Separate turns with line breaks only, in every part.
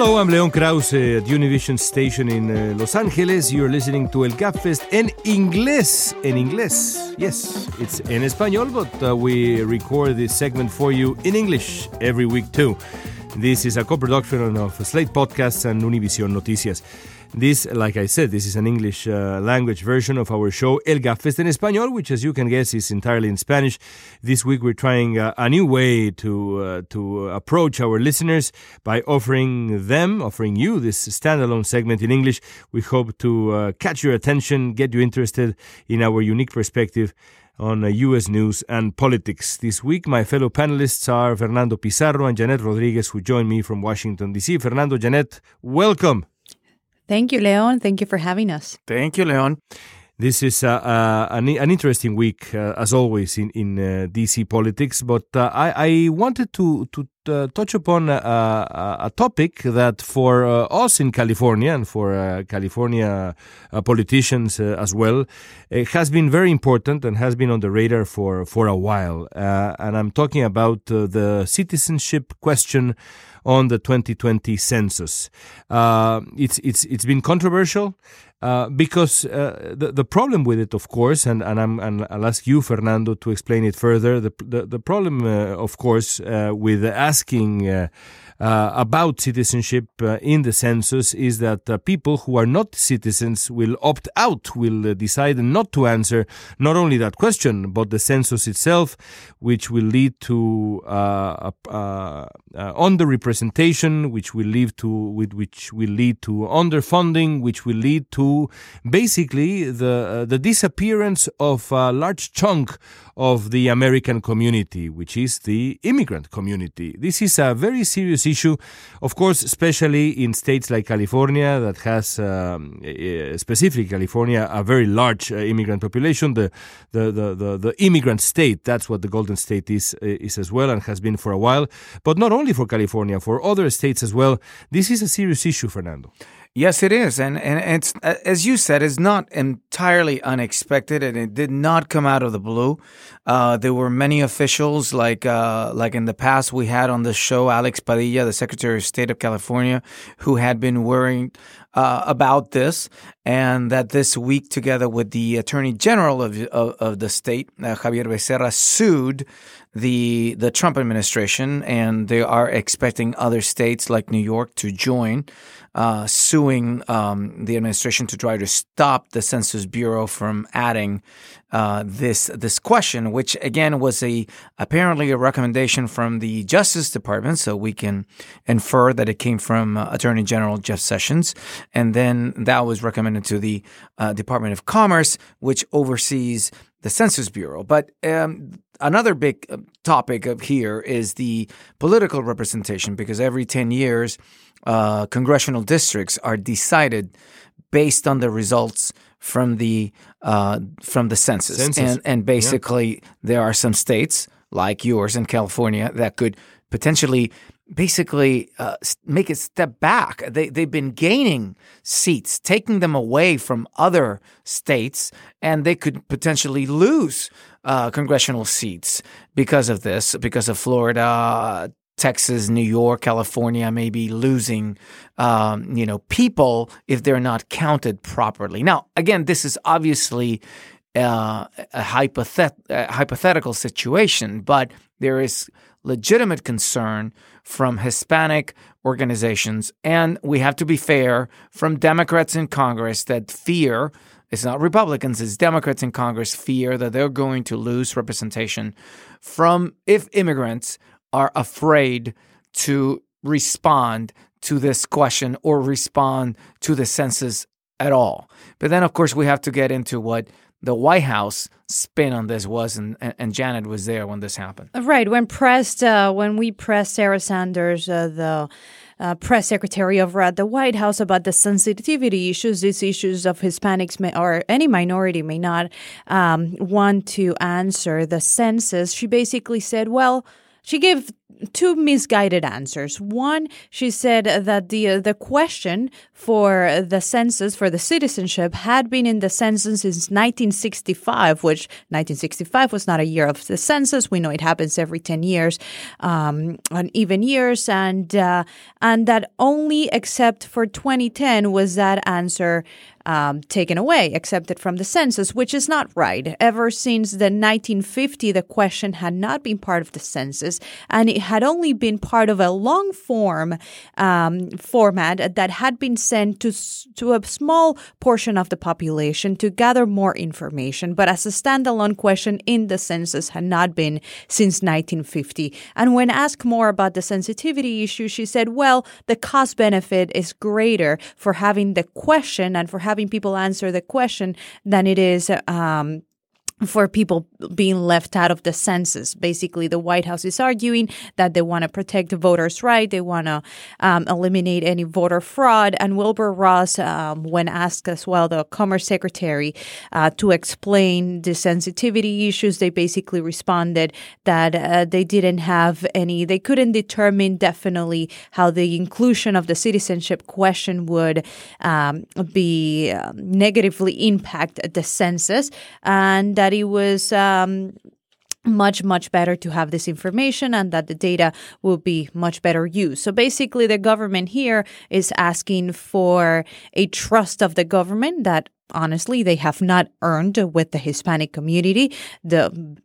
Hello, I'm Leon Krauze at Univision Station in uh, Los Angeles. You're listening to El Gabfest en inglés. En inglés. Yes, it's in español, but uh, we record this segment for you in English every week too. This is a co production of Slate Podcasts and Univision Noticias. This, like I said, this is an English uh, language version of our show El Gabfest en Español, which, as you can guess, is entirely in Spanish. This week, we're trying uh, a new way to uh, to approach our listeners by offering them, offering you this standalone segment in English. We hope to uh, catch your attention, get you interested in our unique perspective on uh, U.S. news and politics. This week, my fellow panelists are Fernando Pizarro and Janet Rodriguez, who join me from Washington, D.C. Fernando, Janet, welcome.
Thank you, Leon. Thank you for having us.
Thank you, Leon.
This is uh, uh, an, an, interesting week, uh, as always, in, in uh, DC politics. But uh, I, I, wanted to, to uh, touch upon a topic that for us in California and for California politicians as well has been very important and has been on the radar for, for a while. and I'm talking about the citizenship question on the 2020 census. Uh, it's it's it's been controversial. Uh, because uh, the the problem with it, of course, and and, I'm, and I'll ask you, Fernando, to explain it further. The the, the problem, uh, of course, uh, with asking uh, uh, uh, about citizenship uh, in the census is that uh, people who are not citizens will opt out, will decide not to answer not only that question, but the census itself, which will lead to uh, underrepresentation, which will lead to which will lead to underfunding, which will lead to basically the the disappearance of a large chunk of the American community, which is the immigrant community. This is a very serious issue, of course, especially in states like California, that has, um, specifically California, a very large uh, immigrant population. The, the, the, the, the, immigrant state, that's what the Golden State is, uh, is as well and has been for a while. But not only for California, for other states as well. This is a serious issue, Fernando.
Yes, it is, and and it's as you said, it's not entirely unexpected, and it did not come out of the blue. Uh, there were many officials, like uh, like in the past, we had on the show Alex Padilla, the Secretary of State of California, who had been worrying uh, about this, and that this week, together with the Attorney General of of, of the state, uh, Xavier Becerra, sued the the Trump administration, and they are expecting other states like New York to join uh, suing um, the administration to try to stop the Census Bureau from adding uh, this this question, which again was a apparently a recommendation from the Justice Department, so we can infer that it came from uh, Attorney General Jeff Sessions, and then that was recommended to the uh, Department of Commerce, which oversees the Census Bureau. But um, another big uh, topic of here is the political representation, because every ten years uh, congressional districts are decided based on the results from the uh, from the census. census. and and basically yeah. there are some states like yours in California that could potentially basically uh, make a step back. They they've been gaining seats, taking them away from other states, and they could potentially lose uh, congressional seats because of this, because of Florida, Texas, New York, California may be losing, um, you know, people if they're not counted properly. Now, again, this is obviously uh, a, hypothet- a hypothetical situation, but there is legitimate concern from Hispanic organizations, and we have to be fair from Democrats in Congress that fear. It's not Republicans, it's Democrats in Congress fear that they're going to lose representation from if immigrants are afraid to respond to this question or respond to the census at all. But then, of course, we have to get into what the White House spin on this was, and, and Janet was there when this happened.
Right. When pressed, uh, when we pressed Sarah Sanders, uh, the uh, press secretary over at the White House about the sensitivity issues, these issues of Hispanics may, or any minority may not um, want to answer the census, she basically said, well, she gave two misguided answers. One, she said that the the question for the census for the citizenship had been in the census since 1965, which 1965 was not a year of the census. We know it happens every 10 years, um, on even years, and uh, and that only except for 2010 was that answer um, taken away, accepted from the census, which is not right. Ever since the 1950, the question had not been part of the census, and it had only been part of a long form um, format that had been sent to to a small portion of the population to gather more information. But as a standalone question in the census had not been since 1950. And when asked more about the sensitivity issue, she said, "Well, the cost benefit is greater for having the question and for having people answer the question than it is um, for people being left out of the census. Basically, the White House is arguing that they want to protect the voters' right. They want to um, eliminate any voter fraud. And Wilbur Ross, um, when asked as well, the Commerce Secretary, uh, to explain the sensitivity issues, they basically responded that uh, they didn't have any, they couldn't determine definitely how the inclusion of the citizenship question would um, be uh, negatively impact the census. And that it was um, much much better to have this information and that the data will be much better used. So basically the government here is asking for a trust of the government that honestly they have not earned with the hispanic community the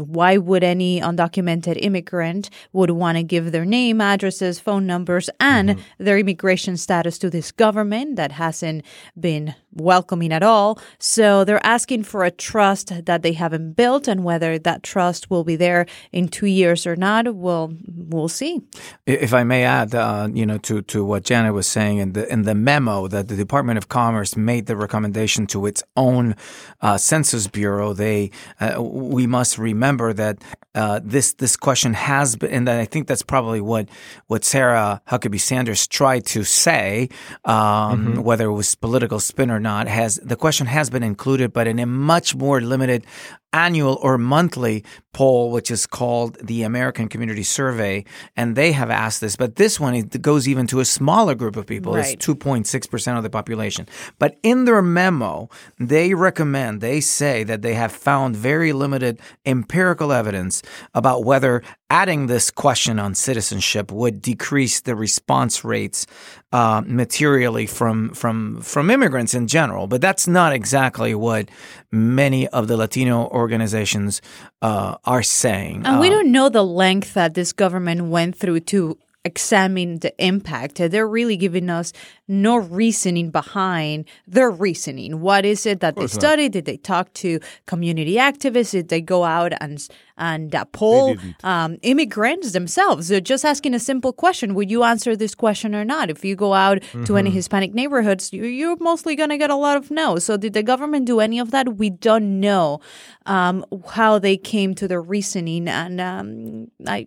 why would any undocumented immigrant would want to give their name, addresses, phone numbers, and mm-hmm. their immigration status to this government that hasn't been welcoming at all? So they're asking for a trust that they haven't built, and whether that trust will be there in two years or not, we'll we'll see.
If I may add, uh, you know, to to what Janet was saying in the in the memo that the Department of Commerce made the recommendation to its own uh, Census Bureau, they uh, we must remember that uh, this this question has been, and I think that's probably what what Sarah Huckabee Sanders tried to say, um, mm-hmm. whether it was political spin or not. Has the question has been included, but in a much more limited annual or monthly poll, which is called the American Community Survey, and they have asked this. But this one it goes even to a smaller group of people. Right. It's 2.6% of the population. But in their memo, they recommend, they say that they have found very limited empirical evidence about whether adding this question on citizenship would decrease the response rates uh, materially from from from immigrants in general. But that's not exactly what many of the Latino organizations uh, are saying.
And we uh, don't know the length that this government went through to examine the impact. They're really giving us no reasoning behind their reasoning. What is it that they studied? Did they talk to community activists? Did they go out and and uh, poll um, immigrants themselves? They're just asking a simple question: Would you answer this question or not? If you go out mm-hmm. to any mm-hmm. Hispanic neighborhoods, you're mostly going to get a lot of no. So did the government do any of that? We don't know um, how they came to their reasoning, and um, I,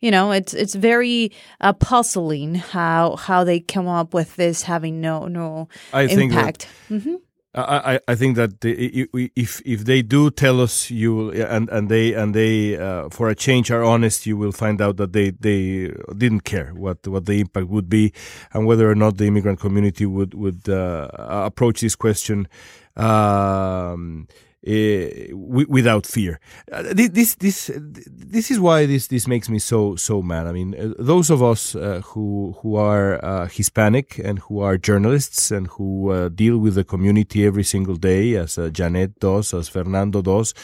you know, it's it's very uh, puzzling how how they come up with this having no no I impact.
Think that, mm-hmm. I, I think that if if they do tell us you and and they and they uh, for a change are honest, you will find out that they they didn't care what what the impact would be and whether or not the immigrant community would would uh, approach this question. Um, without fear. Uh, this this this is why this this makes me so so mad. I mean, uh, those of us uh, who who are uh, Hispanic and who are journalists and who uh, deal with the community every single day, as Janet does, as Fernando does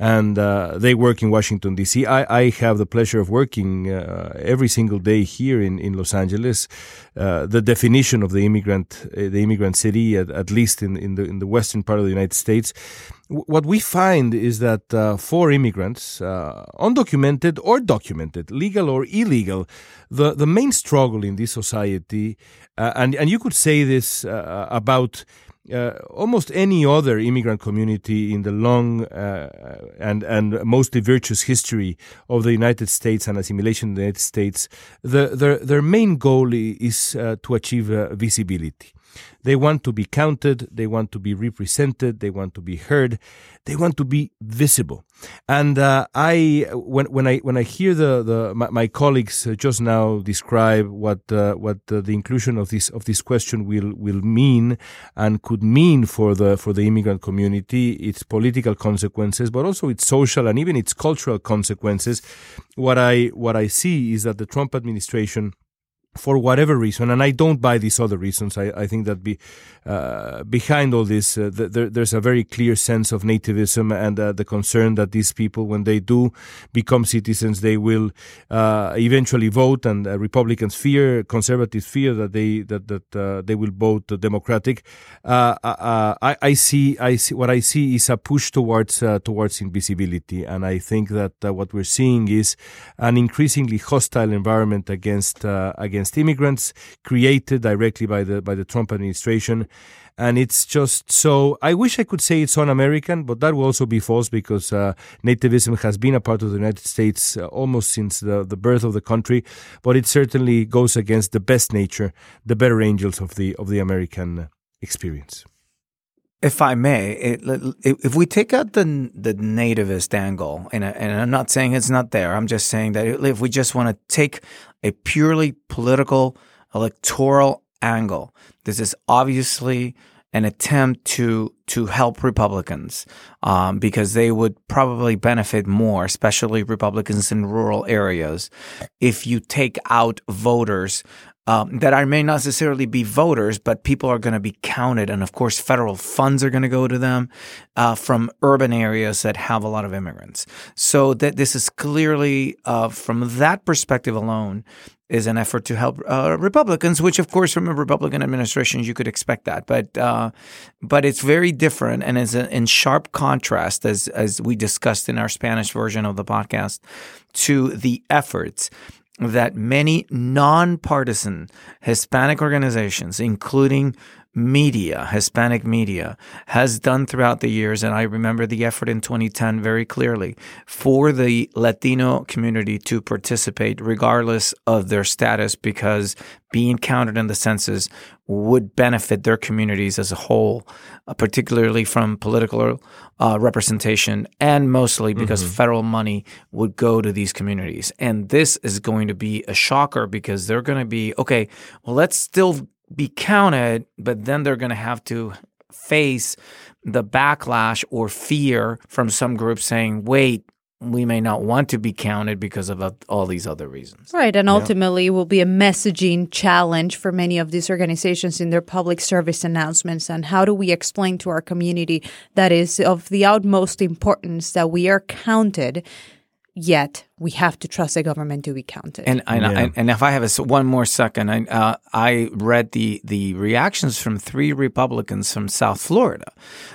and uh, they work in Washington D.C. I, I have the pleasure of working uh, every single day here in, in Los Angeles. Uh, the definition of the immigrant uh, the immigrant city, at, at, least in, in the in the western part of the United States, what we find is that uh, for immigrants, uh, undocumented or documented, legal or illegal, the the main struggle in this society, and and you could say this about uh, almost any other immigrant community in the long uh, and and mostly virtuous history of the United States and assimilation in the United States, the, their their main goal is uh, to achieve uh, visibility. They want to be counted. They want to be represented. They want to be heard. They want to be visible. And uh, I, when when I when I hear the the my, my colleagues just now describe what uh, what uh, the inclusion of this of this question will will mean and could mean for the for the immigrant community, its political consequences, but also its social and even its cultural consequences. What I what I see is that the Trump administration for whatever reason, and I don't buy these other reasons. I, I think that be, uh, behind all this, uh, there, there's a very clear sense of nativism and uh, the concern that these people, when they do become citizens, they will uh, eventually vote. And uh, Republicans fear, conservatives fear that they that that uh, they will vote Democratic. I, I, see, I see what I see is a push towards towards invisibility, and I think that what we're seeing is an increasingly hostile environment against against against immigrants created directly by the by the Trump administration. And it's just so i wish i could say it's un-american but that will also be false because uh, nativism has been a part of the united states uh, almost since the, the birth of the country. But it certainly goes against the best nature the better angels of the of the american experience
if I may, it, if we take out the the nativist angle, and, and I'm not saying it's not there, I'm just saying that if we just want to take a purely political electoral angle, this is obviously an attempt to to help Republicans um, because they would probably benefit more, especially Republicans in rural areas, if you take out voters um, that are may not necessarily be voters, but people are going to be counted, and of course, federal funds are going to go to them uh, from urban areas that have a lot of immigrants. So that this is clearly, uh, from that perspective alone, is an effort to help uh, Republicans, which, of course, from a Republican administration, you could expect that. But uh, but it's very different and is in sharp contrast, as as we discussed in our Spanish version of the podcast, to the efforts that many nonpartisan Hispanic organizations, including media, Hispanic media, has done throughout the years. And I remember the effort in 2010 very clearly for the Latino community to participate regardless of their status because being counted in the census would benefit their communities as a whole, uh, particularly from political uh, representation and mostly because mm-hmm. federal money would go to these communities. And this is going to be a shocker because they're going to be okay, well, let's still be counted, but then they're going to have to face the backlash or fear from some groups saying, wait, we may not want to be counted because of all these other reasons.
Right. And ultimately, yeah. will be a messaging challenge for many of these organizations in their public service announcements. And how do we explain to our community that is of the utmost importance that we are counted yet we have to trust the government to be counted.
And and, yeah. and, and if I have a, one more second, I, uh, I read the the reactions from three Republicans from South Florida.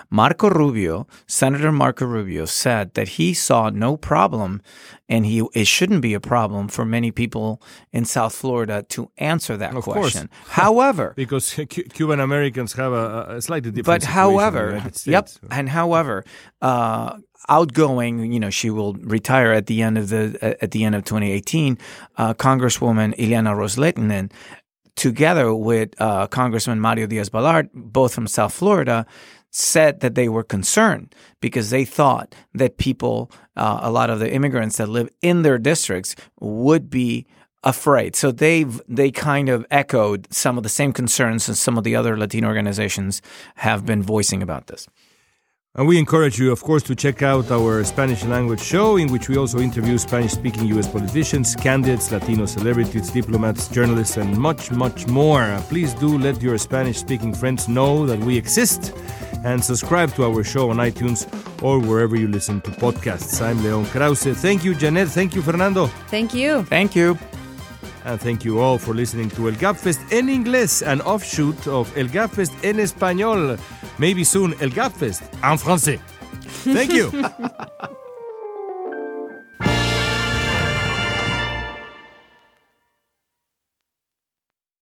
Marco Rubio, Senator Marco Rubio, said that he saw no problem, and he it shouldn't be a problem for many people in South Florida to answer that
of
question.
Course.
However,
because Cuban Americans have a, a, slightly different.
But however, yep, and however. Uh, outgoing, you know, she will retire at the end of the at the end of 2018. Uh, Congresswoman Ileana Ros-Lehtinen, together with uh, Congressman Mario Diaz-Balart, both from South Florida, said that they were concerned because they thought that people, uh, a lot of the immigrants that live in their districts, would be afraid. So they they kind of echoed some of the same concerns that some of the other Latino organizations have been voicing about this.
And we encourage you, of course, to check out our Spanish language show, in which we also interview Spanish speaking U.S. politicians, candidates, Latino celebrities, diplomats, journalists, and much, much more. Please do let your Spanish speaking friends know that we exist and subscribe to our show on iTunes or wherever you listen to podcasts. I'm Leon Krauze. Thank you, Janet. Thank you, Fernando.
Thank you.
Thank you.
And thank you all for listening to El Gabfest en inglés, an offshoot of El Gabfest en español. Maybe soon El Gabfest en français. Thank you.